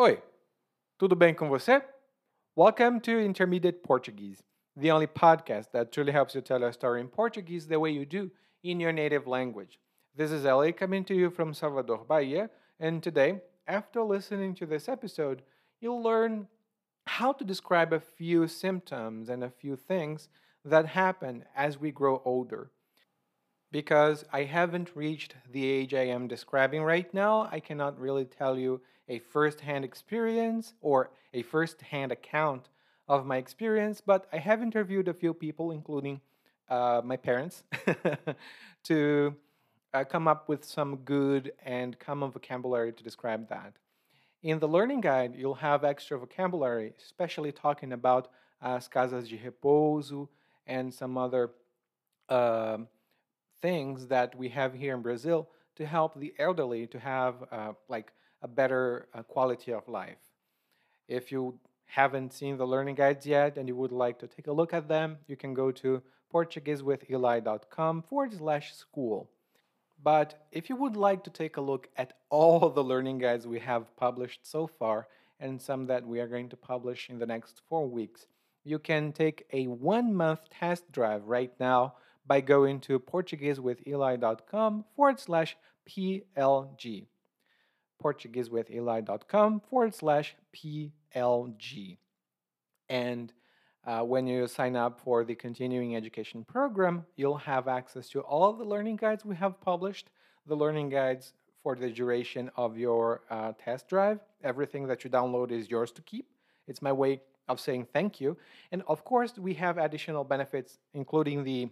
Oi, tudo bem com você? Welcome to Intermediate Portuguese, the only podcast that truly helps you tell a story in Portuguese the way you do in your native language. This is Ellie coming to you from Salvador, Bahia, and today, after listening to this episode, you'll learn how to describe a few symptoms and a few things that happen as we grow older. Because I haven't reached the age I am describing right now, I cannot really tell you a first hand experience or a first hand account of my experience, but I have interviewed a few people, including uh, my parents, to uh, come up with some good and common vocabulary to describe that. In the learning guide, you'll have extra vocabulary, especially talking about as casas de repouso and some other uh, things that we have here in Brazil to help the elderly to have uh, like a better uh, quality of life. If you haven't seen the learning guides yet and you would like to take a look at them, you can go to PortugueseWithEli.com forward slash school. But if you would like to take a look at all the learning guides we have published so far and some that we are going to publish in the next four weeks, you can take a one month test drive right now by going to PortugueseWithEli.com forward slash PLG. PortugueseWithEli.com forward slash PLG. And uh, when you sign up for the continuing education program, you'll have access to all the learning guides we have published, the learning guides for the duration of your uh, test drive. Everything that you download is yours to keep. It's my way of saying thank you. And of course, we have additional benefits, including the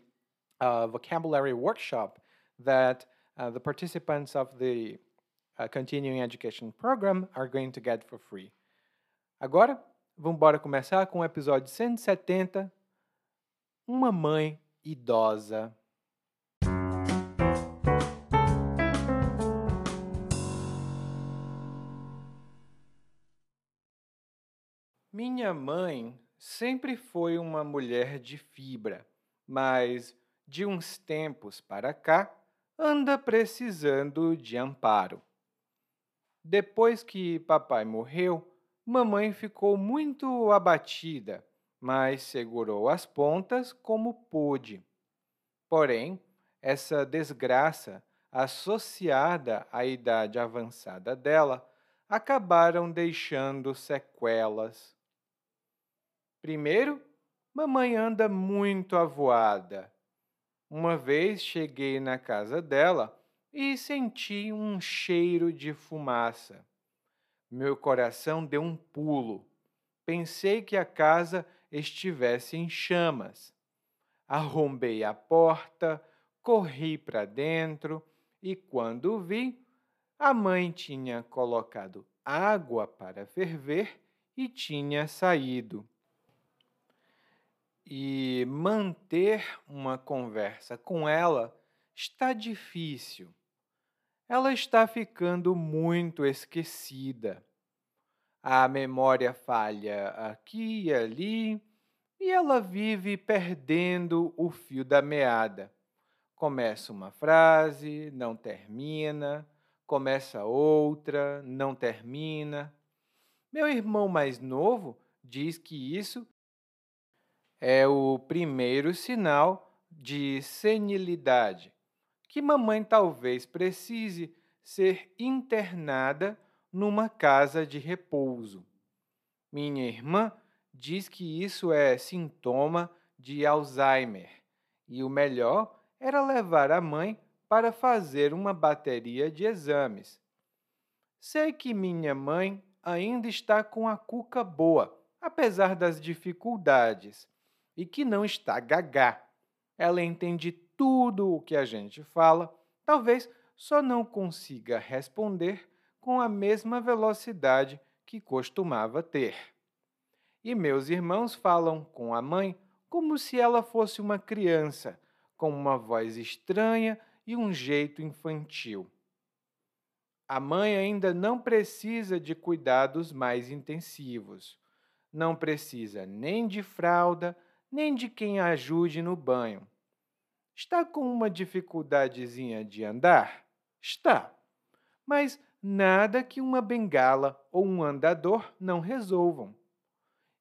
uh, vocabulary workshop that uh, the participants of the uh, continuing education program are going to get for free. Agora, vamos embora começar com o episódio 170, Uma Mãe Idosa. Minha mãe sempre foi uma mulher de fibra, mas de uns tempos para cá anda precisando de amparo. Depois que papai morreu, mamãe ficou muito abatida, mas segurou as pontas como pôde. Porém, essa desgraça, associada à idade avançada dela, acabaram deixando sequelas. Primeiro, mamãe anda muito avoada. Uma vez cheguei na casa dela e senti um cheiro de fumaça. Meu coração deu um pulo. Pensei que a casa estivesse em chamas. Arrombei a porta, corri para dentro e, quando vi, a mãe tinha colocado água para ferver e tinha saído e manter uma conversa com ela está difícil. Ela está ficando muito esquecida. A memória falha aqui e ali e ela vive perdendo o fio da meada. Começa uma frase, não termina, começa outra, não termina. Meu irmão mais novo diz que isso é o primeiro sinal de senilidade, que mamãe talvez precise ser internada numa casa de repouso. Minha irmã diz que isso é sintoma de Alzheimer e o melhor era levar a mãe para fazer uma bateria de exames. Sei que minha mãe ainda está com a cuca boa, apesar das dificuldades e que não está gagá. Ela entende tudo o que a gente fala, talvez só não consiga responder com a mesma velocidade que costumava ter. E meus irmãos falam com a mãe como se ela fosse uma criança, com uma voz estranha e um jeito infantil. A mãe ainda não precisa de cuidados mais intensivos. Não precisa nem de fralda, nem de quem ajude no banho. Está com uma dificuldadezinha de andar? Está. Mas nada que uma bengala ou um andador não resolvam.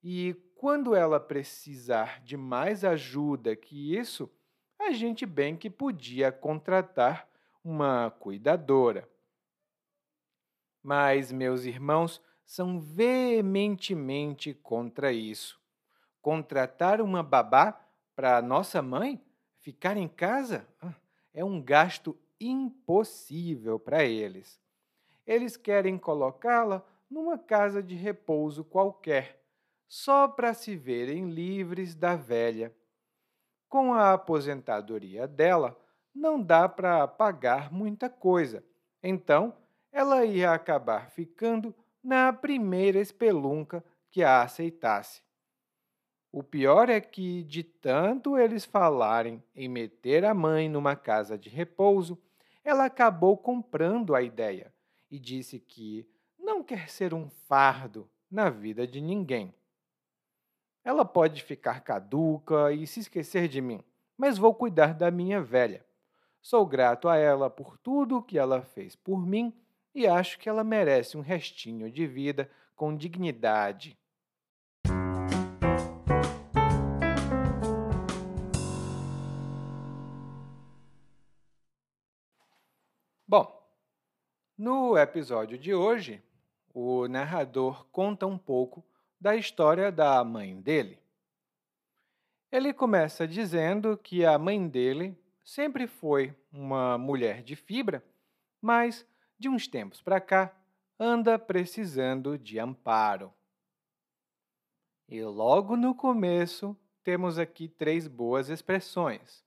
E quando ela precisar de mais ajuda que isso, a gente bem que podia contratar uma cuidadora. Mas meus irmãos são veementemente contra isso. Contratar uma babá para nossa mãe ficar em casa ah, é um gasto impossível para eles. Eles querem colocá-la numa casa de repouso qualquer, só para se verem livres da velha. Com a aposentadoria dela, não dá para pagar muita coisa, então ela ia acabar ficando na primeira espelunca que a aceitasse. O pior é que, de tanto eles falarem em meter a mãe numa casa de repouso, ela acabou comprando a ideia e disse que não quer ser um fardo na vida de ninguém. Ela pode ficar caduca e se esquecer de mim, mas vou cuidar da minha velha. Sou grato a ela por tudo o que ela fez por mim e acho que ela merece um restinho de vida com dignidade. Bom, no episódio de hoje, o narrador conta um pouco da história da mãe dele. Ele começa dizendo que a mãe dele sempre foi uma mulher de fibra, mas de uns tempos para cá, anda precisando de amparo. E logo no começo, temos aqui três boas expressões.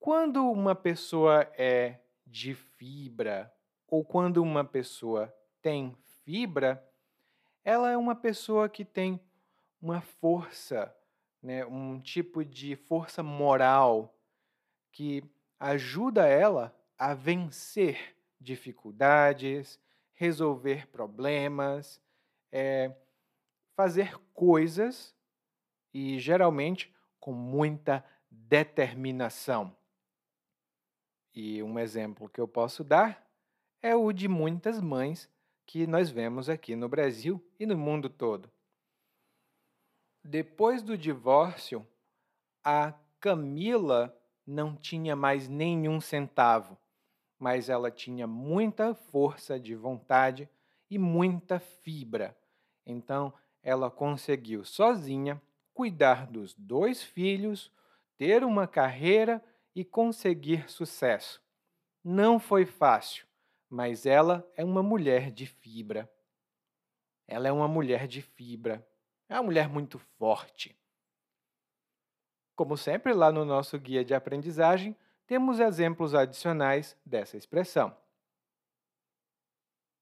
Quando uma pessoa é de fibra ou quando uma pessoa tem fibra, ela é uma pessoa que tem uma força, né, um tipo de força moral que ajuda ela a vencer dificuldades, resolver problemas, é, fazer coisas e geralmente com muita determinação. E um exemplo que eu posso dar é o de muitas mães que nós vemos aqui no Brasil e no mundo todo. Depois do divórcio, a Camila não tinha mais nenhum centavo mas ela tinha muita força de vontade e muita fibra. Então, ela conseguiu sozinha cuidar dos dois filhos, ter uma carreira e conseguir sucesso. Não foi fácil, mas ela é uma mulher de fibra. Ela é uma mulher de fibra. É uma mulher muito forte. Como sempre, lá no nosso guia de aprendizagem, temos exemplos adicionais dessa expressão.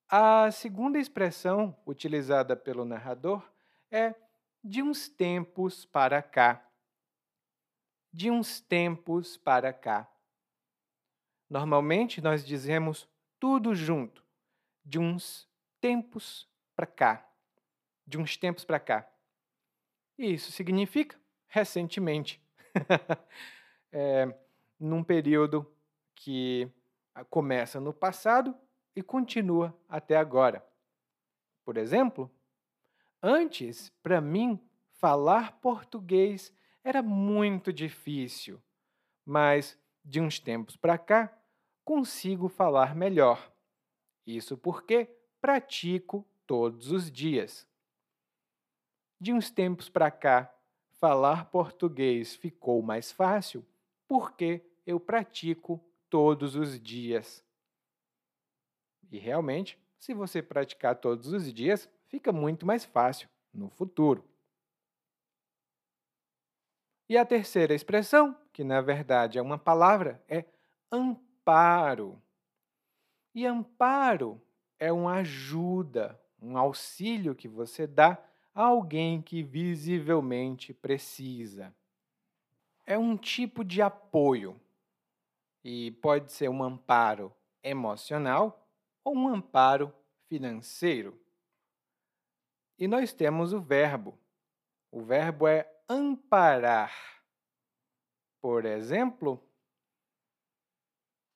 A segunda expressão utilizada pelo narrador é de uns tempos para cá. De uns tempos para cá. Normalmente nós dizemos tudo junto. De uns tempos para cá. De uns tempos para cá. E isso significa recentemente. é, num período que começa no passado e continua até agora. Por exemplo, antes, para mim, falar português era muito difícil, mas de uns tempos para cá consigo falar melhor. Isso porque pratico todos os dias. De uns tempos para cá, falar português ficou mais fácil porque eu pratico todos os dias. E realmente, se você praticar todos os dias, fica muito mais fácil no futuro. E a terceira expressão, que na verdade é uma palavra, é amparo. E amparo é uma ajuda, um auxílio que você dá a alguém que visivelmente precisa. É um tipo de apoio e pode ser um amparo emocional ou um amparo financeiro. E nós temos o verbo. O verbo é amparar. Por exemplo,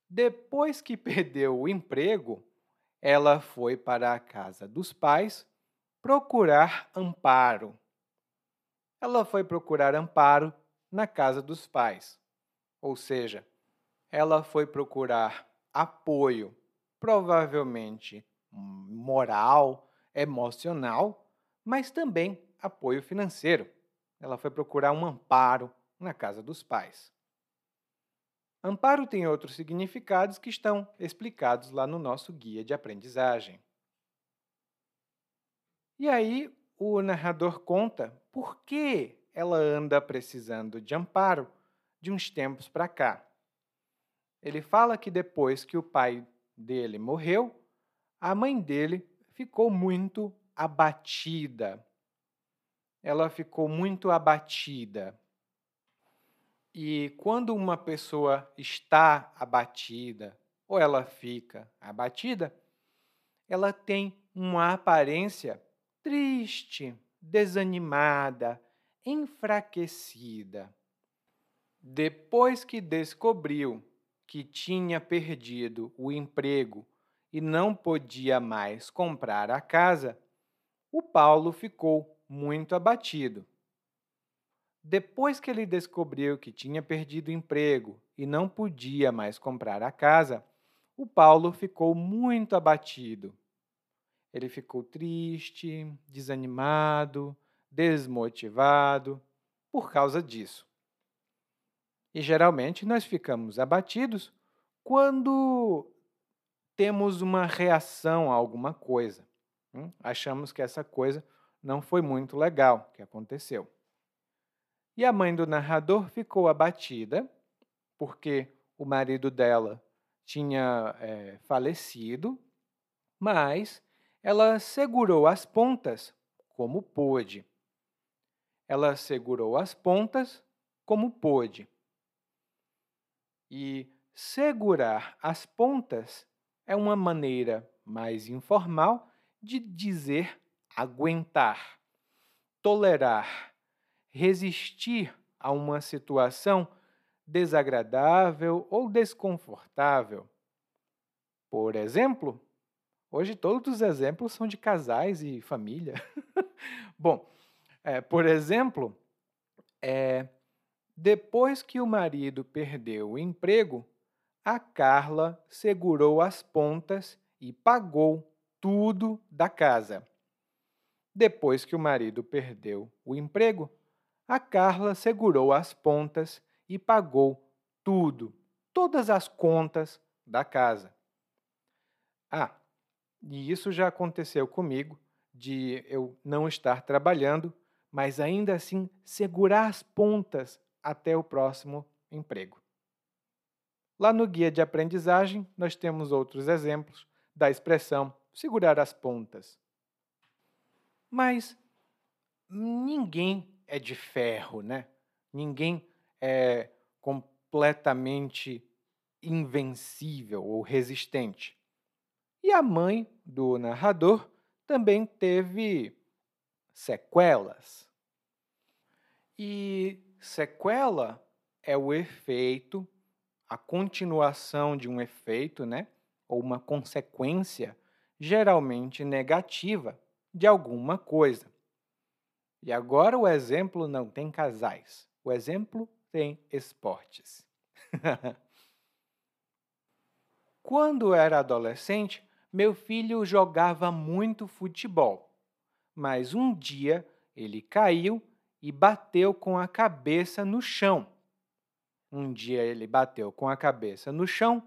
depois que perdeu o emprego, ela foi para a casa dos pais procurar amparo. Ela foi procurar amparo na casa dos pais, ou seja, ela foi procurar apoio, provavelmente moral, emocional, mas também apoio financeiro. Ela foi procurar um amparo na casa dos pais. Amparo tem outros significados que estão explicados lá no nosso guia de aprendizagem. E aí o narrador conta por que ela anda precisando de amparo de uns tempos para cá. Ele fala que depois que o pai dele morreu, a mãe dele ficou muito abatida. Ela ficou muito abatida. E quando uma pessoa está abatida ou ela fica abatida, ela tem uma aparência triste, desanimada, enfraquecida. Depois que descobriu que tinha perdido o emprego e não podia mais comprar a casa, o Paulo ficou muito abatido. Depois que ele descobriu que tinha perdido o emprego e não podia mais comprar a casa, o Paulo ficou muito abatido. Ele ficou triste, desanimado, desmotivado por causa disso. E geralmente nós ficamos abatidos quando temos uma reação a alguma coisa. Hum? Achamos que essa coisa não foi muito legal que aconteceu. E a mãe do narrador ficou abatida, porque o marido dela tinha é, falecido, mas ela segurou as pontas como pôde. Ela segurou as pontas como pôde. E segurar as pontas é uma maneira mais informal de dizer aguentar, tolerar resistir a uma situação desagradável ou desconfortável. Por exemplo, hoje todos os exemplos são de casais e família. Bom, é, por exemplo, é, depois que o marido perdeu o emprego, a Carla segurou as pontas e pagou tudo da casa. Depois que o marido perdeu o emprego, a Carla segurou as pontas e pagou tudo, todas as contas da casa. Ah, e isso já aconteceu comigo, de eu não estar trabalhando, mas ainda assim segurar as pontas até o próximo emprego. Lá no guia de aprendizagem, nós temos outros exemplos da expressão segurar as pontas. Mas ninguém é de ferro, né? Ninguém é completamente invencível ou resistente. E a mãe do narrador também teve sequelas. E sequela é o efeito, a continuação de um efeito, né? Ou uma consequência geralmente negativa de alguma coisa. E agora o exemplo não tem casais, o exemplo tem esportes. Quando era adolescente, meu filho jogava muito futebol, mas um dia ele caiu e bateu com a cabeça no chão. Um dia ele bateu com a cabeça no chão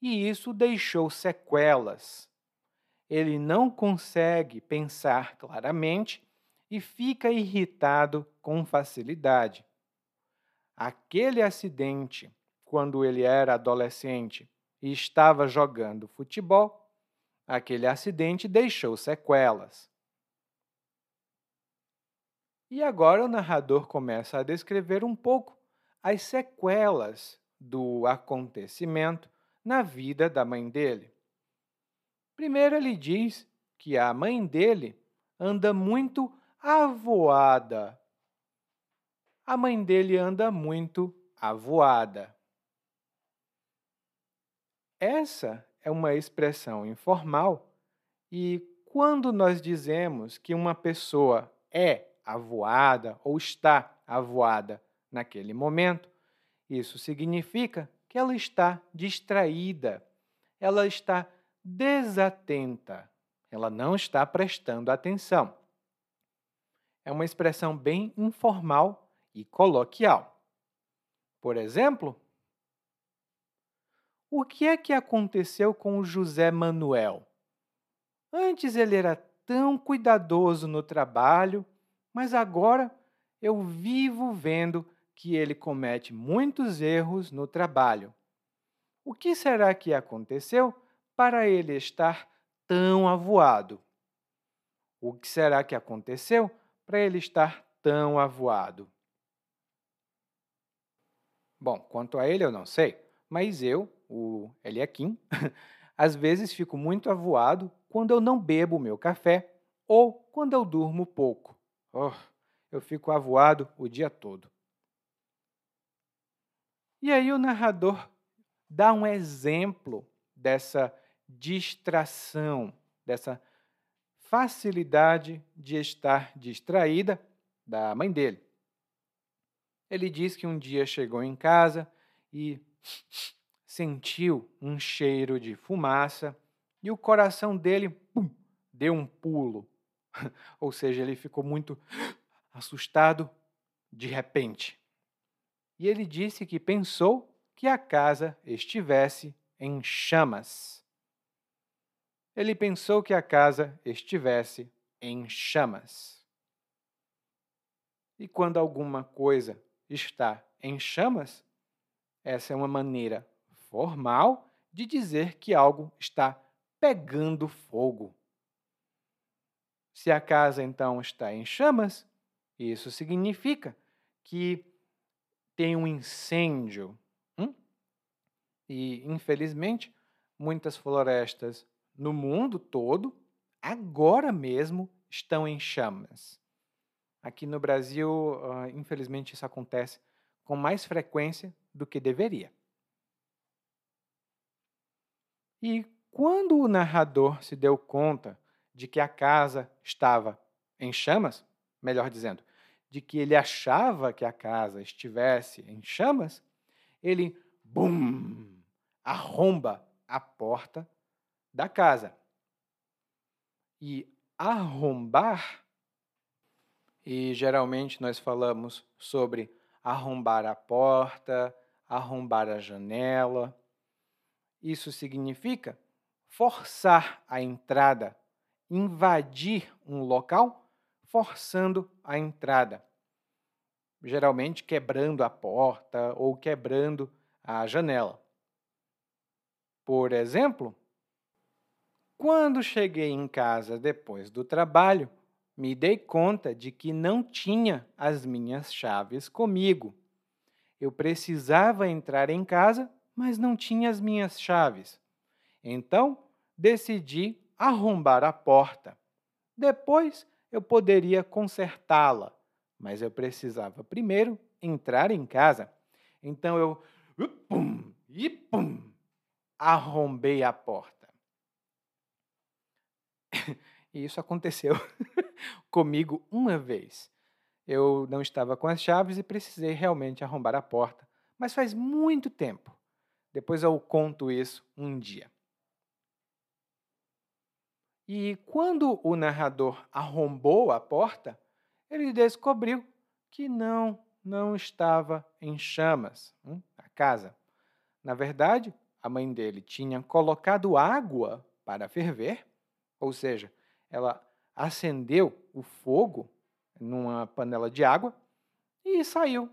e isso deixou sequelas. Ele não consegue pensar claramente e fica irritado com facilidade. Aquele acidente, quando ele era adolescente e estava jogando futebol, aquele acidente deixou sequelas. E agora o narrador começa a descrever um pouco as sequelas do acontecimento na vida da mãe dele. Primeiro, ele diz que a mãe dele anda muito avoada. A mãe dele anda muito avoada. Essa é uma expressão informal E quando nós dizemos que uma pessoa é avoada ou está avoada naquele momento, isso significa que ela está distraída, ela está desatenta, ela não está prestando atenção. É uma expressão bem informal e coloquial. Por exemplo, o que é que aconteceu com o José Manuel? Antes ele era tão cuidadoso no trabalho, mas agora eu vivo vendo que ele comete muitos erros no trabalho. O que será que aconteceu para ele estar tão avoado? O que será que aconteceu para ele estar tão avoado? Bom, quanto a ele eu não sei, mas eu, o Eliakim, às vezes fico muito avoado quando eu não bebo meu café ou quando eu durmo pouco. Oh, eu fico avoado o dia todo. E aí o narrador dá um exemplo dessa distração, dessa facilidade de estar distraída da mãe dele. Ele diz que um dia chegou em casa e sentiu um cheiro de fumaça e o coração dele pum, deu um pulo. Ou seja, ele ficou muito assustado de repente. E ele disse que pensou que a casa estivesse em chamas. Ele pensou que a casa estivesse em chamas. E quando alguma coisa está em chamas, essa é uma maneira formal de dizer que algo está pegando fogo. Se a casa então está em chamas, isso significa que tem um incêndio. Hum? E, infelizmente, muitas florestas no mundo todo, agora mesmo, estão em chamas. Aqui no Brasil, uh, infelizmente, isso acontece com mais frequência do que deveria. E quando o narrador se deu conta de que a casa estava em chamas, melhor dizendo, de que ele achava que a casa estivesse em chamas, ele, bum, arromba a porta da casa. E arrombar, e geralmente nós falamos sobre arrombar a porta, arrombar a janela. Isso significa forçar a entrada, invadir um local, forçando a entrada. Geralmente quebrando a porta ou quebrando a janela. Por exemplo, quando cheguei em casa depois do trabalho, me dei conta de que não tinha as minhas chaves comigo. Eu precisava entrar em casa, mas não tinha as minhas chaves. Então, decidi arrombar a porta. Depois, eu poderia consertá-la, mas eu precisava primeiro entrar em casa. Então, eu pum, e pum, arrombei a porta. E isso aconteceu comigo uma vez. Eu não estava com as chaves e precisei realmente arrombar a porta, mas faz muito tempo. Depois eu conto isso um dia. E quando o narrador arrombou a porta, ele descobriu que não, não estava em chamas hum, a casa. Na verdade, a mãe dele tinha colocado água para ferver, ou seja, ela acendeu o fogo numa panela de água e saiu.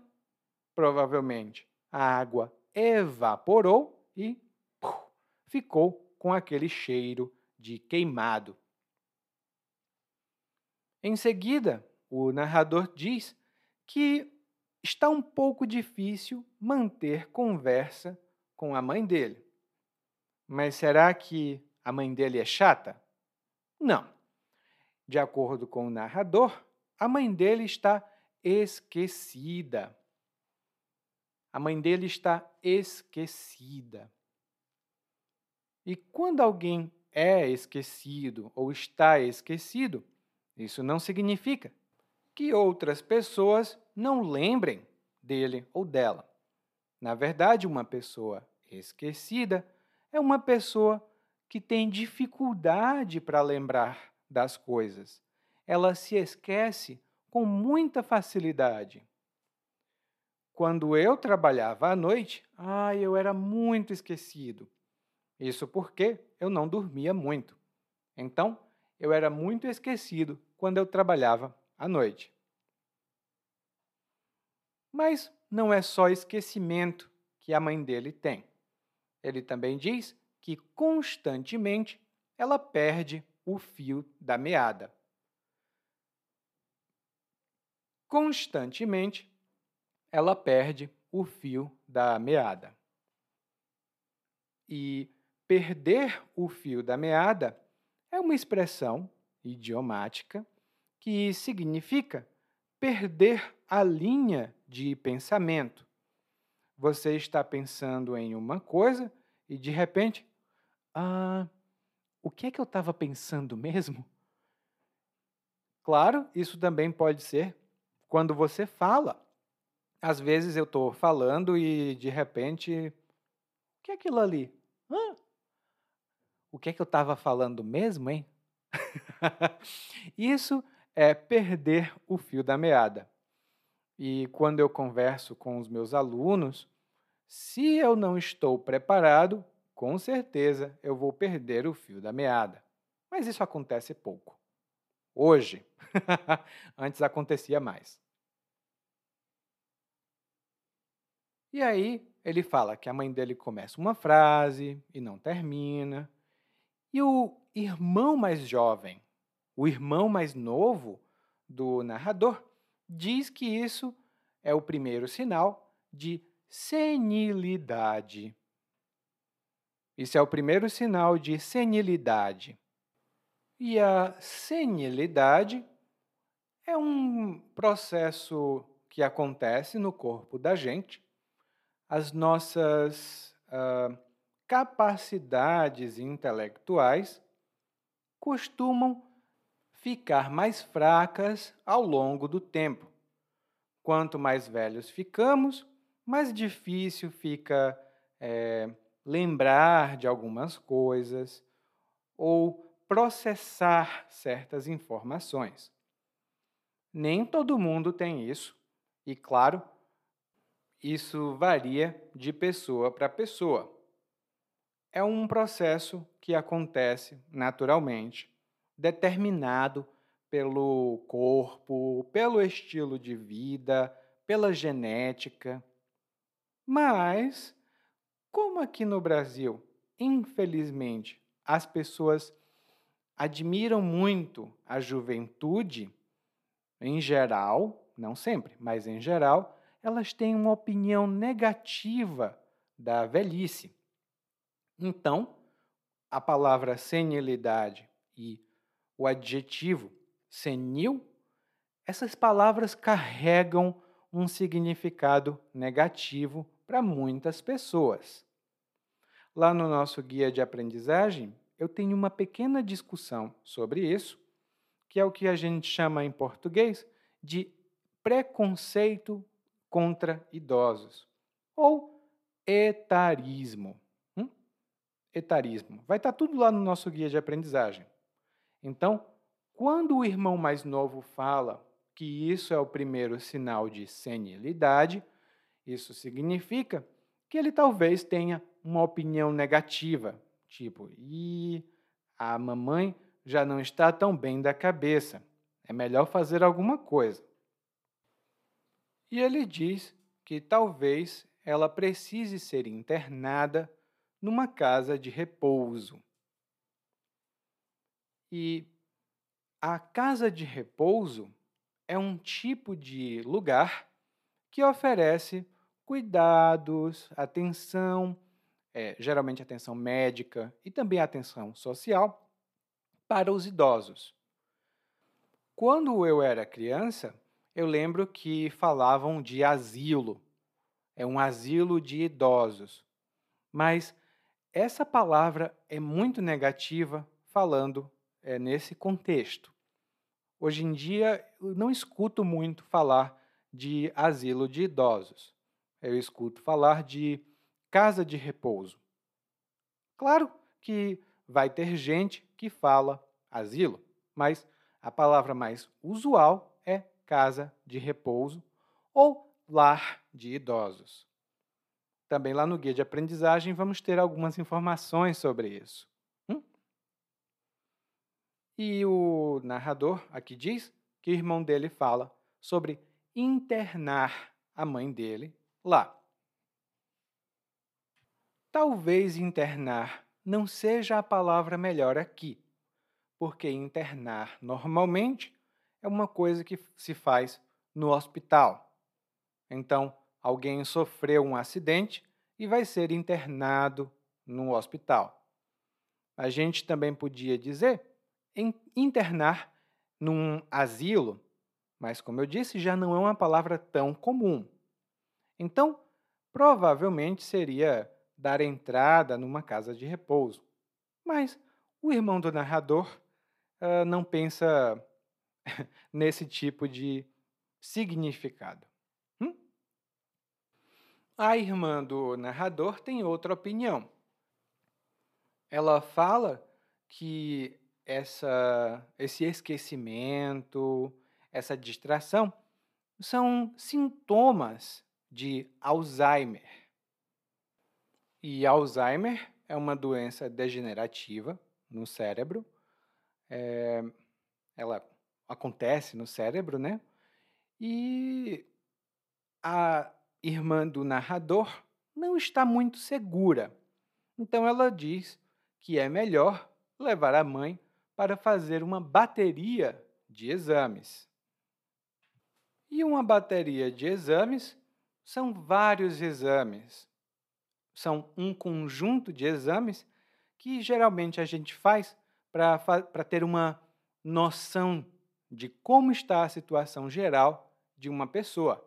Provavelmente a água evaporou e puf, ficou com aquele cheiro de queimado. Em seguida, o narrador diz que está um pouco difícil manter conversa com a mãe dele. Mas será que a mãe dele é chata? Não. De acordo com o narrador, a mãe dele está esquecida. A mãe dele está esquecida. E quando alguém é esquecido ou está esquecido, isso não significa que outras pessoas não lembrem dele ou dela. Na verdade, uma pessoa esquecida é uma pessoa que tem dificuldade para lembrar das coisas. Ela se esquece com muita facilidade. Quando eu trabalhava à noite, ah, eu era muito esquecido. Isso porque eu não dormia muito. Então, eu era muito esquecido quando eu trabalhava à noite. Mas não é só esquecimento que a mãe dele tem. Ele também diz que constantemente ela perde o fio da meada. Constantemente ela perde o fio da meada. E perder o fio da meada é uma expressão idiomática que significa perder a linha de pensamento. Você está pensando em uma coisa e de repente ah, o que é que eu estava pensando mesmo? Claro, isso também pode ser quando você fala. Às vezes eu estou falando e de repente, o que é aquilo ali? Hã? O que é que eu estava falando mesmo, hein? isso é perder o fio da meada. E quando eu converso com os meus alunos, se eu não estou preparado, com certeza eu vou perder o fio da meada. Mas isso acontece pouco. Hoje, antes acontecia mais. E aí ele fala que a mãe dele começa uma frase e não termina. E o irmão mais jovem, o irmão mais novo do narrador, diz que isso é o primeiro sinal de senilidade. Isso é o primeiro sinal de senilidade. E a senilidade é um processo que acontece no corpo da gente. As nossas uh, capacidades intelectuais costumam ficar mais fracas ao longo do tempo. Quanto mais velhos ficamos, mais difícil fica é, lembrar de algumas coisas ou processar certas informações. Nem todo mundo tem isso, e claro, isso varia de pessoa para pessoa. É um processo que acontece naturalmente, determinado pelo corpo, pelo estilo de vida, pela genética. Mas como aqui no Brasil, infelizmente, as pessoas admiram muito a juventude, em geral, não sempre, mas em geral, elas têm uma opinião negativa da velhice. Então, a palavra senilidade e o adjetivo senil, essas palavras carregam um significado negativo para muitas pessoas. Lá no nosso guia de aprendizagem, eu tenho uma pequena discussão sobre isso, que é o que a gente chama em português de preconceito contra idosos, ou etarismo. Hum? Etarismo. Vai estar tudo lá no nosso guia de aprendizagem. Então, quando o irmão mais novo fala que isso é o primeiro sinal de senilidade, isso significa que ele talvez tenha uma opinião negativa, tipo, e a mamãe já não está tão bem da cabeça, é melhor fazer alguma coisa. E ele diz que talvez ela precise ser internada numa casa de repouso. E a casa de repouso é um tipo de lugar que oferece cuidados, atenção, é, geralmente atenção médica e também atenção social para os idosos. Quando eu era criança, eu lembro que falavam de asilo, é um asilo de idosos. Mas essa palavra é muito negativa falando é, nesse contexto. Hoje em dia, eu não escuto muito falar de asilo de idosos. Eu escuto falar de casa de repouso. Claro que vai ter gente que fala asilo, mas a palavra mais usual é casa de repouso ou lar de idosos. Também lá no guia de aprendizagem vamos ter algumas informações sobre isso. Hum? E o narrador aqui diz que o irmão dele fala sobre internar a mãe dele lá. Talvez internar não seja a palavra melhor aqui, porque internar normalmente é uma coisa que se faz no hospital. Então, alguém sofreu um acidente e vai ser internado no hospital. A gente também podia dizer internar num asilo, mas, como eu disse, já não é uma palavra tão comum. Então, provavelmente seria dar entrada numa casa de repouso. Mas o irmão do narrador uh, não pensa nesse tipo de significado. Hum? A irmã do narrador tem outra opinião. Ela fala que essa, esse esquecimento, essa distração, são sintomas de Alzheimer. E Alzheimer é uma doença degenerativa no cérebro. É, ela acontece no cérebro, né? E a irmã do narrador não está muito segura. Então ela diz que é melhor levar a mãe para fazer uma bateria de exames. E uma bateria de exames são vários exames. São um conjunto de exames que geralmente a gente faz para ter uma noção de como está a situação geral de uma pessoa.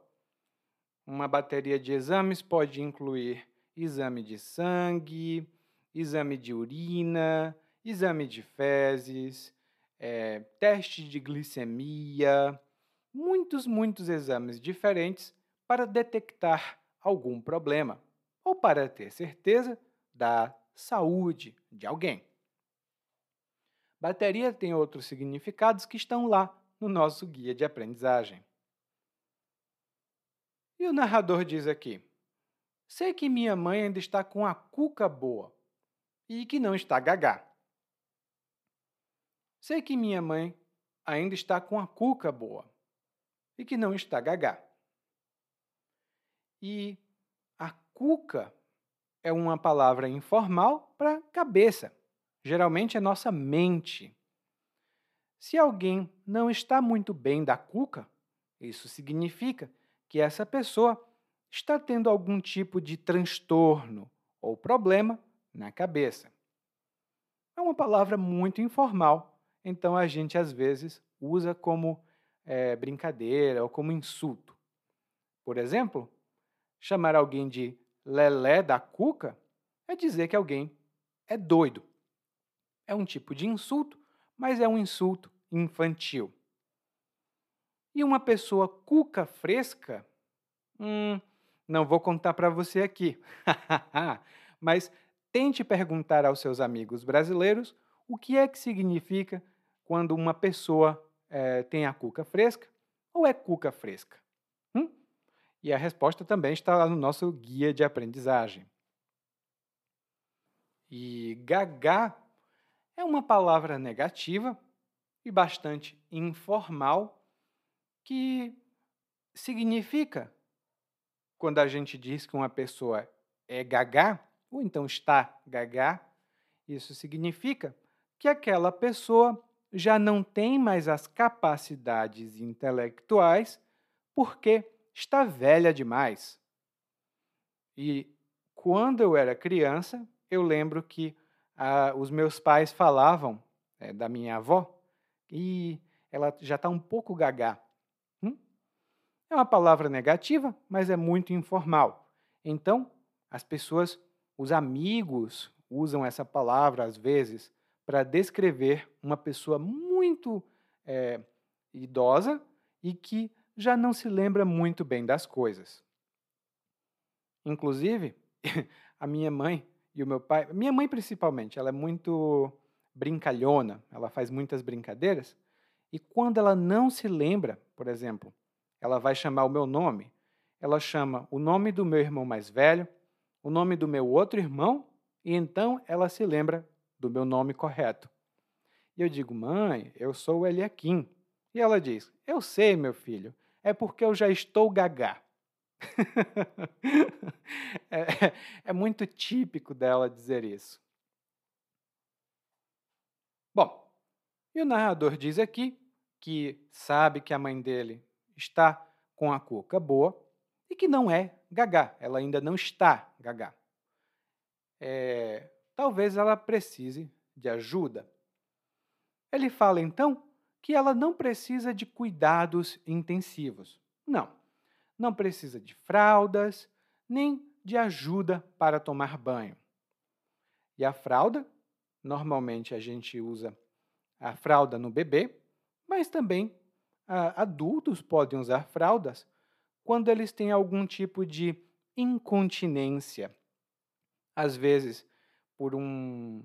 Uma bateria de exames pode incluir exame de sangue, exame de urina, exame de fezes, é, teste de glicemia, muitos, muitos exames diferentes para detectar algum problema ou para ter certeza da saúde de alguém. Bateria tem outros significados que estão lá no nosso guia de aprendizagem. E o narrador diz aqui: Sei que minha mãe ainda está com a cuca boa e que não está gagá. Sei que minha mãe ainda está com a cuca boa e que não está gagá. E a cuca é uma palavra informal para cabeça. Geralmente é nossa mente. Se alguém não está muito bem da cuca, isso significa que essa pessoa está tendo algum tipo de transtorno ou problema na cabeça. É uma palavra muito informal, então a gente às vezes usa como é, brincadeira ou como insulto. Por exemplo, chamar alguém de lelé da cuca é dizer que alguém é doido. É um tipo de insulto, mas é um insulto infantil. E uma pessoa cuca fresca? Hum, não vou contar para você aqui. mas tente perguntar aos seus amigos brasileiros o que é que significa quando uma pessoa é, tem a cuca fresca ou é cuca fresca. E a resposta também está lá no nosso guia de aprendizagem. E gaga é uma palavra negativa e bastante informal que significa, quando a gente diz que uma pessoa é gaga, ou então está gaga, isso significa que aquela pessoa já não tem mais as capacidades intelectuais porque está velha demais. E quando eu era criança, eu lembro que ah, os meus pais falavam é, da minha avó e ela já está um pouco gagá. Hum? É uma palavra negativa, mas é muito informal. Então, as pessoas, os amigos, usam essa palavra às vezes para descrever uma pessoa muito é, idosa e que já não se lembra muito bem das coisas. Inclusive, a minha mãe e o meu pai, minha mãe principalmente, ela é muito brincalhona, ela faz muitas brincadeiras, e quando ela não se lembra, por exemplo, ela vai chamar o meu nome, ela chama o nome do meu irmão mais velho, o nome do meu outro irmão, e então ela se lembra do meu nome correto. E eu digo, mãe, eu sou o Eliakim. E ela diz, eu sei, meu filho, é porque eu já estou gagá. é, é muito típico dela dizer isso. Bom, e o narrador diz aqui que sabe que a mãe dele está com a cuca boa e que não é gagá, ela ainda não está gagá. É, talvez ela precise de ajuda. Ele fala então que ela não precisa de cuidados intensivos. Não, não precisa de fraldas, nem de ajuda para tomar banho. E a fralda, normalmente a gente usa a fralda no bebê, mas também ah, adultos podem usar fraldas quando eles têm algum tipo de incontinência. Às vezes, por um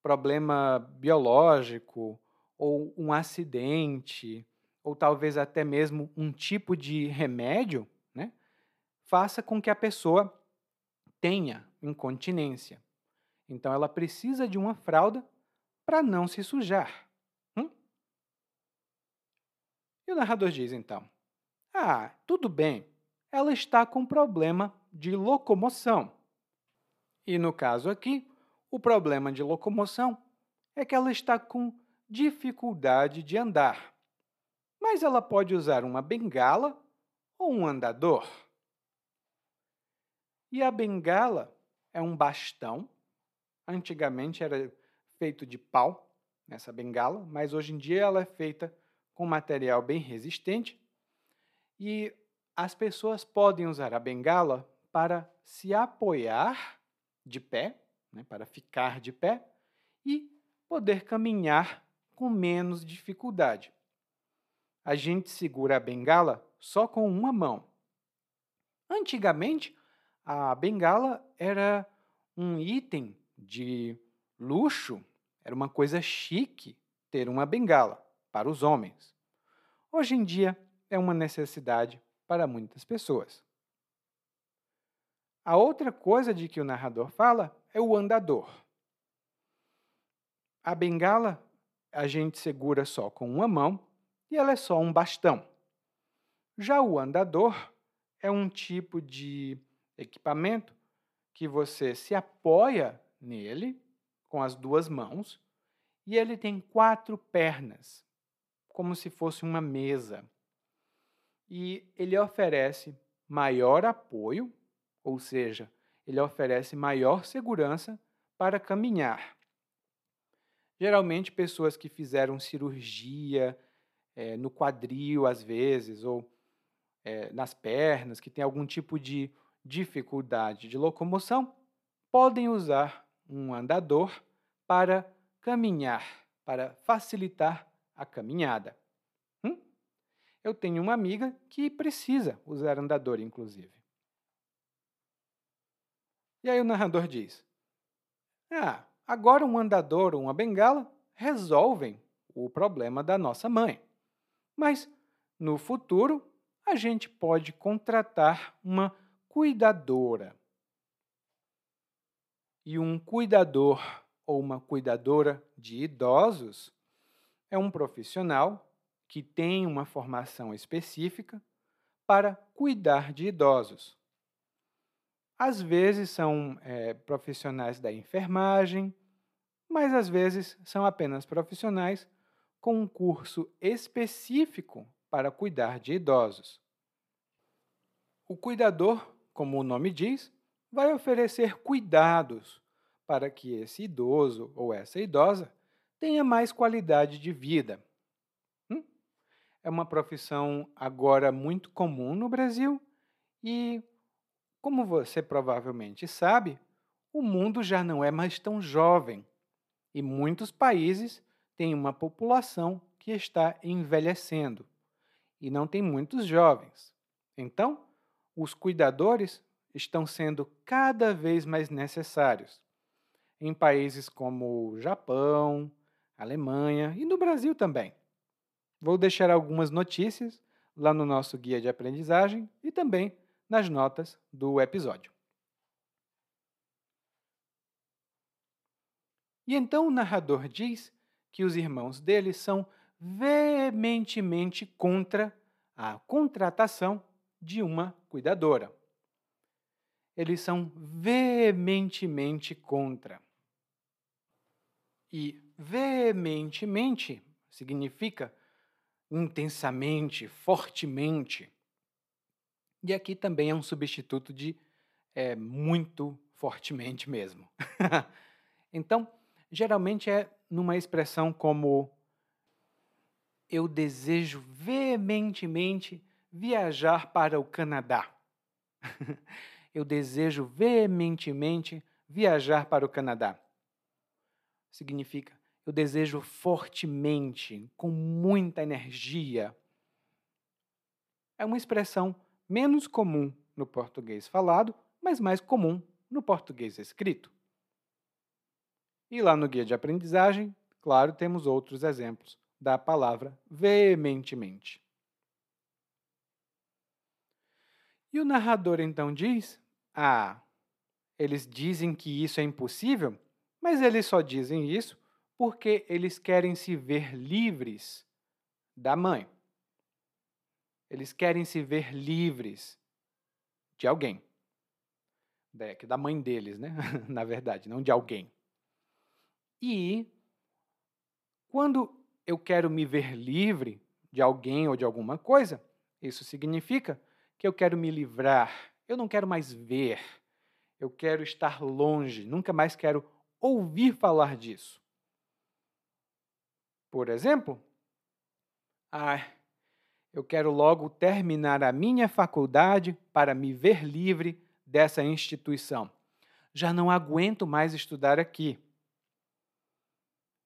problema biológico ou um acidente, ou talvez até mesmo um tipo de remédio, né, faça com que a pessoa tenha incontinência. Então ela precisa de uma fralda para não se sujar. Hum? E o narrador diz então: Ah, tudo bem, ela está com problema de locomoção. E no caso aqui, o problema de locomoção é que ela está com dificuldade de andar mas ela pode usar uma bengala ou um andador. E a bengala é um bastão. Antigamente era feito de pau, nessa bengala, mas hoje em dia ela é feita com material bem resistente. E as pessoas podem usar a bengala para se apoiar de pé, né, para ficar de pé, e poder caminhar com menos dificuldade a gente segura a bengala só com uma mão. Antigamente, a bengala era um item de luxo, era uma coisa chique ter uma bengala para os homens. Hoje em dia, é uma necessidade para muitas pessoas. A outra coisa de que o narrador fala é o andador. A bengala a gente segura só com uma mão e ela é só um bastão. Já o andador é um tipo de equipamento que você se apoia nele com as duas mãos e ele tem quatro pernas, como se fosse uma mesa. E ele oferece maior apoio, ou seja, ele oferece maior segurança para caminhar. Geralmente, pessoas que fizeram cirurgia é, no quadril, às vezes, ou é, nas pernas, que tem algum tipo de dificuldade de locomoção, podem usar um andador para caminhar, para facilitar a caminhada. Hum? Eu tenho uma amiga que precisa usar andador, inclusive. E aí o narrador diz: Ah, agora um andador ou uma bengala resolvem o problema da nossa mãe. Mas no futuro, a gente pode contratar uma cuidadora. E um cuidador ou uma cuidadora de idosos é um profissional que tem uma formação específica para cuidar de idosos. Às vezes são é, profissionais da enfermagem, mas às vezes são apenas profissionais com um curso específico para cuidar de idosos. O cuidador, como o nome diz, vai oferecer cuidados para que esse idoso ou essa idosa tenha mais qualidade de vida. Hum? É uma profissão agora muito comum no Brasil e, como você provavelmente sabe, o mundo já não é mais tão jovem e muitos países têm uma população que está envelhecendo e não tem muitos jovens. Então, os cuidadores estão sendo cada vez mais necessários em países como o Japão, Alemanha e no Brasil também. Vou deixar algumas notícias lá no nosso guia de aprendizagem e também nas notas do episódio. E então o narrador diz que os irmãos dele são veementemente contra a contratação de uma cuidadora. Eles são veementemente contra. E veementemente significa intensamente, fortemente. E aqui também é um substituto de é, muito fortemente mesmo. então, geralmente é numa expressão como eu desejo veementemente viajar para o Canadá. eu desejo veementemente viajar para o Canadá. Significa eu desejo fortemente, com muita energia. É uma expressão menos comum no português falado, mas mais comum no português escrito. E lá no guia de aprendizagem, claro, temos outros exemplos da palavra veementemente. E o narrador então diz: Ah, eles dizem que isso é impossível, mas eles só dizem isso porque eles querem se ver livres da mãe. Eles querem se ver livres de alguém. Da mãe deles, né? Na verdade, não de alguém. E quando eu quero me ver livre de alguém ou de alguma coisa, isso significa que eu quero me livrar, eu não quero mais ver, eu quero estar longe, nunca mais quero ouvir falar disso. Por exemplo, ah, eu quero logo terminar a minha faculdade para me ver livre dessa instituição. Já não aguento mais estudar aqui.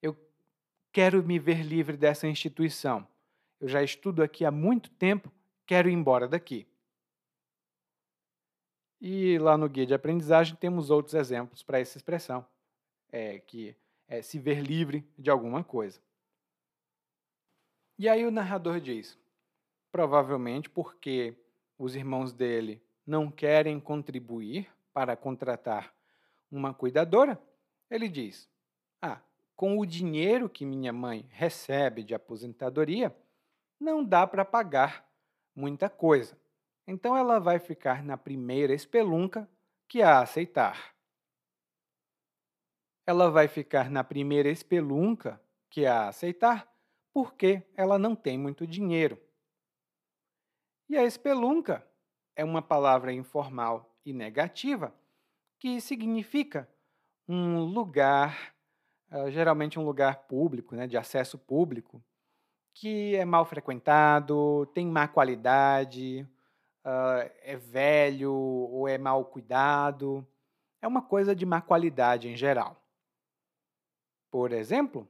Eu quero me ver livre dessa instituição. Eu já estudo aqui há muito tempo, quero ir embora daqui. E lá no guia de aprendizagem temos outros exemplos para essa expressão, é, que é se ver livre de alguma coisa. E aí o narrador diz: provavelmente porque os irmãos dele não querem contribuir para contratar uma cuidadora, ele diz: Ah, com o dinheiro que minha mãe recebe de aposentadoria, não dá para pagar muita coisa. Então ela vai ficar na primeira espelunca que a aceitar. Ela vai ficar na primeira espelunca que a aceitar porque ela não tem muito dinheiro. E a espelunca é uma palavra informal e negativa que significa um lugar, uh, geralmente um lugar público, né, de acesso público, que é mal frequentado, tem má qualidade, uh, é velho ou é mal cuidado. É uma coisa de má qualidade em geral. Por exemplo,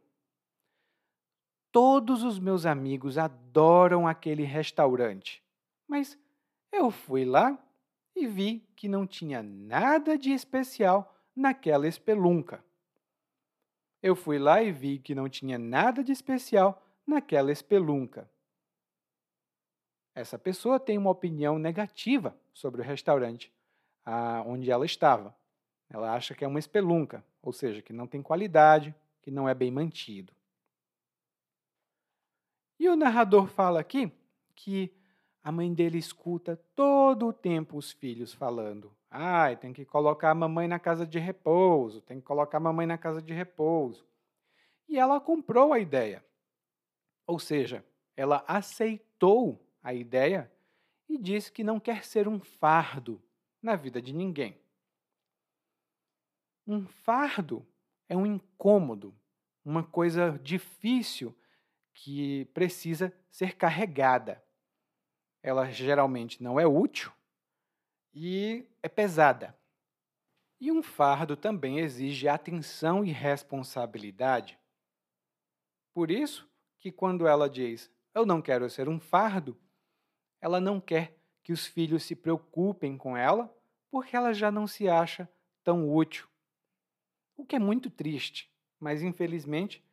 Todos os meus amigos adoram aquele restaurante, mas eu fui lá e vi que não tinha nada de especial naquela espelunca. Eu fui lá e vi que não tinha nada de especial naquela espelunca. Essa pessoa tem uma opinião negativa sobre o restaurante ah, onde ela estava. Ela acha que é uma espelunca, ou seja, que não tem qualidade, que não é bem mantido. E o narrador fala aqui que a mãe dele escuta todo o tempo os filhos falando: ai, ah, tem que colocar a mamãe na casa de repouso, tem que colocar a mamãe na casa de repouso. E ela comprou a ideia. Ou seja, ela aceitou a ideia e disse que não quer ser um fardo na vida de ninguém. Um fardo é um incômodo, uma coisa difícil que precisa ser carregada. Ela geralmente não é útil e é pesada. E um fardo também exige atenção e responsabilidade. Por isso que quando ela diz, eu não quero ser um fardo, ela não quer que os filhos se preocupem com ela, porque ela já não se acha tão útil. O que é muito triste, mas infelizmente,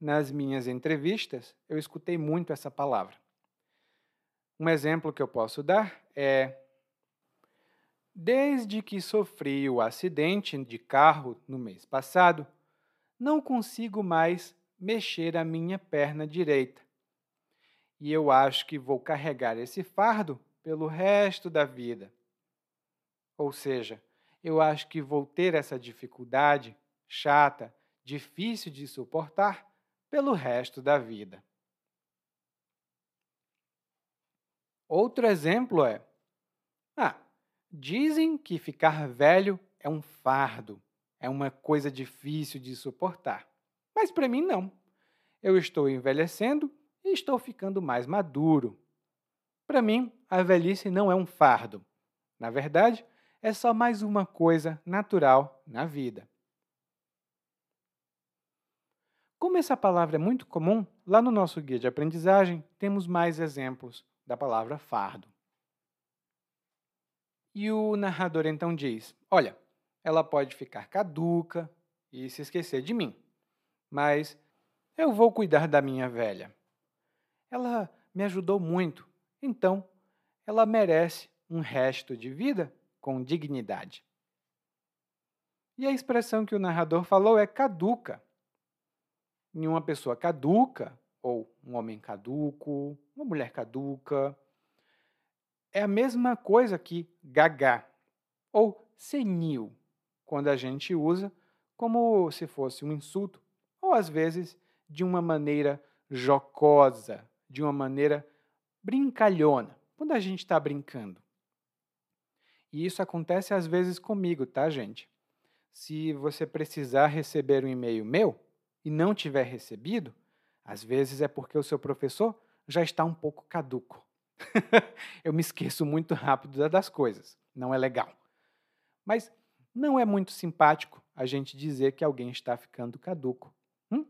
nas minhas entrevistas, eu escutei muito essa palavra. Um exemplo que eu posso dar é Desde que sofri o acidente de carro no mês passado, não consigo mais mexer a minha perna direita. E eu acho que vou carregar esse fardo pelo resto da vida. Ou seja, eu acho que vou ter essa dificuldade chata, difícil de suportar pelo resto da vida. Outro exemplo é: ah, Dizem que ficar velho é um fardo, é uma coisa difícil de suportar. Mas para mim, não. Eu estou envelhecendo e estou ficando mais maduro. Para mim, a velhice não é um fardo. Na verdade, é só mais uma coisa natural na vida. Como essa palavra é muito comum, lá no nosso guia de aprendizagem temos mais exemplos da palavra fardo. E o narrador então diz: Olha, ela pode ficar caduca e se esquecer de mim, mas eu vou cuidar da minha velha. Ela me ajudou muito, então ela merece um resto de vida com dignidade. E a expressão que o narrador falou é caduca. Em uma pessoa caduca, ou um homem caduco, uma mulher caduca, é a mesma coisa que gaga ou senil, quando a gente usa como se fosse um insulto, ou às vezes de uma maneira jocosa, de uma maneira brincalhona, quando a gente está brincando. E isso acontece às vezes comigo, tá, gente? Se você precisar receber um e-mail meu e não tiver recebido, às vezes é porque o seu professor já está um pouco caduco. eu me esqueço muito rápido das coisas. Não é legal. Mas não é muito simpático a gente dizer que alguém está ficando caduco. Hum?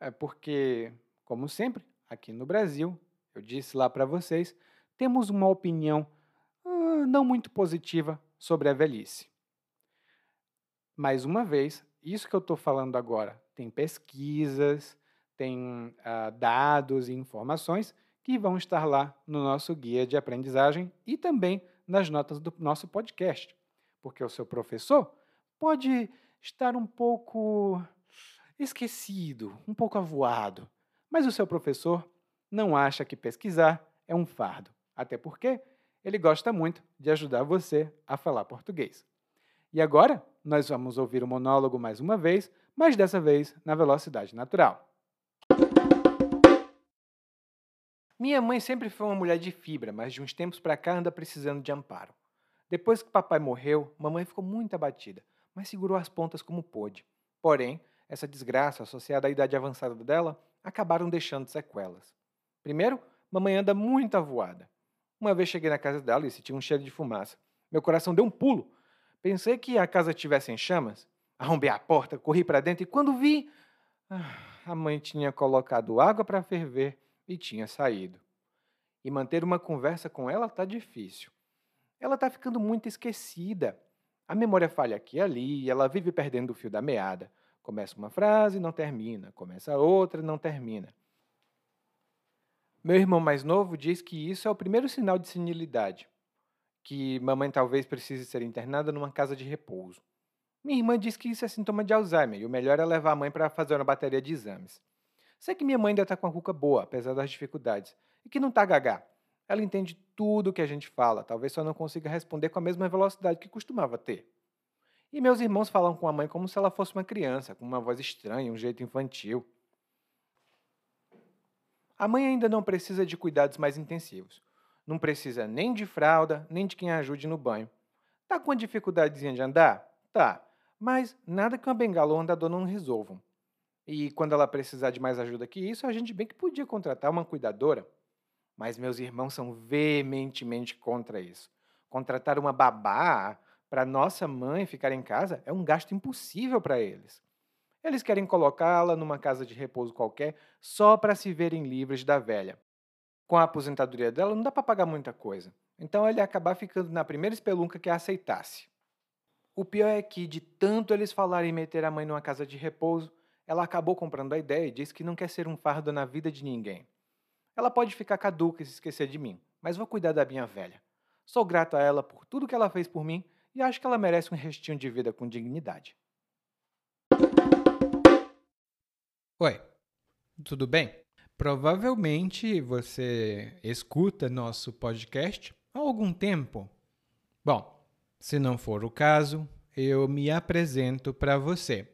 É porque, como sempre, aqui no Brasil, eu disse lá para vocês, temos uma opinião uh, não muito positiva sobre a velhice. Mais uma vez, isso que eu estou falando agora tem pesquisas, tem uh, dados e informações que vão estar lá no nosso guia de aprendizagem e também nas notas do nosso podcast, porque o seu professor pode estar um pouco esquecido, um pouco avoado, mas o seu professor não acha que pesquisar é um fardo, até porque ele gosta muito de ajudar você a falar português. E agora nós vamos ouvir o monólogo mais uma vez, mas dessa vez na velocidade natural. Minha mãe sempre foi uma mulher de fibra, mas de uns tempos para cá anda precisando de amparo. Depois que papai morreu, mamãe ficou muito abatida, mas segurou as pontas como pôde. Porém, essa desgraça associada à idade avançada dela acabaram deixando sequelas. Primeiro, mamãe anda muito avoada. Uma vez cheguei na casa dela e senti um cheiro de fumaça. Meu coração deu um pulo. Pensei que a casa estivesse em chamas. Arrombei a porta, corri para dentro e quando vi, ah, a mãe tinha colocado água para ferver e tinha saído. E manter uma conversa com ela está difícil. Ela está ficando muito esquecida. A memória falha aqui e ali, ela vive perdendo o fio da meada. Começa uma frase e não termina, começa outra e não termina. Meu irmão mais novo diz que isso é o primeiro sinal de senilidade, que mamãe talvez precise ser internada numa casa de repouso. Minha irmã diz que isso é sintoma de Alzheimer e o melhor é levar a mãe para fazer uma bateria de exames. Sei que minha mãe ainda está com a cuca boa, apesar das dificuldades, e que não está gagá. Ela entende tudo o que a gente fala, talvez só não consiga responder com a mesma velocidade que costumava ter. E meus irmãos falam com a mãe como se ela fosse uma criança, com uma voz estranha, um jeito infantil. A mãe ainda não precisa de cuidados mais intensivos. Não precisa nem de fralda, nem de quem ajude no banho. Tá com uma dificuldadezinha de andar? Tá. Mas nada que uma bengala ou um andador não resolvam. E quando ela precisar de mais ajuda que isso, a gente bem que podia contratar uma cuidadora. Mas meus irmãos são veementemente contra isso. Contratar uma babá para nossa mãe ficar em casa é um gasto impossível para eles. Eles querem colocá-la numa casa de repouso qualquer só para se verem livres da velha. Com a aposentadoria dela, não dá para pagar muita coisa. Então ele acabar ficando na primeira espelunca que a aceitasse. O pior é que, de tanto eles falarem em meter a mãe numa casa de repouso, ela acabou comprando a ideia e disse que não quer ser um fardo na vida de ninguém. Ela pode ficar caduca e se esquecer de mim, mas vou cuidar da minha velha. Sou grato a ela por tudo que ela fez por mim e acho que ela merece um restinho de vida com dignidade. Oi, tudo bem? Provavelmente você escuta nosso podcast há algum tempo. Bom, se não for o caso, eu me apresento para você.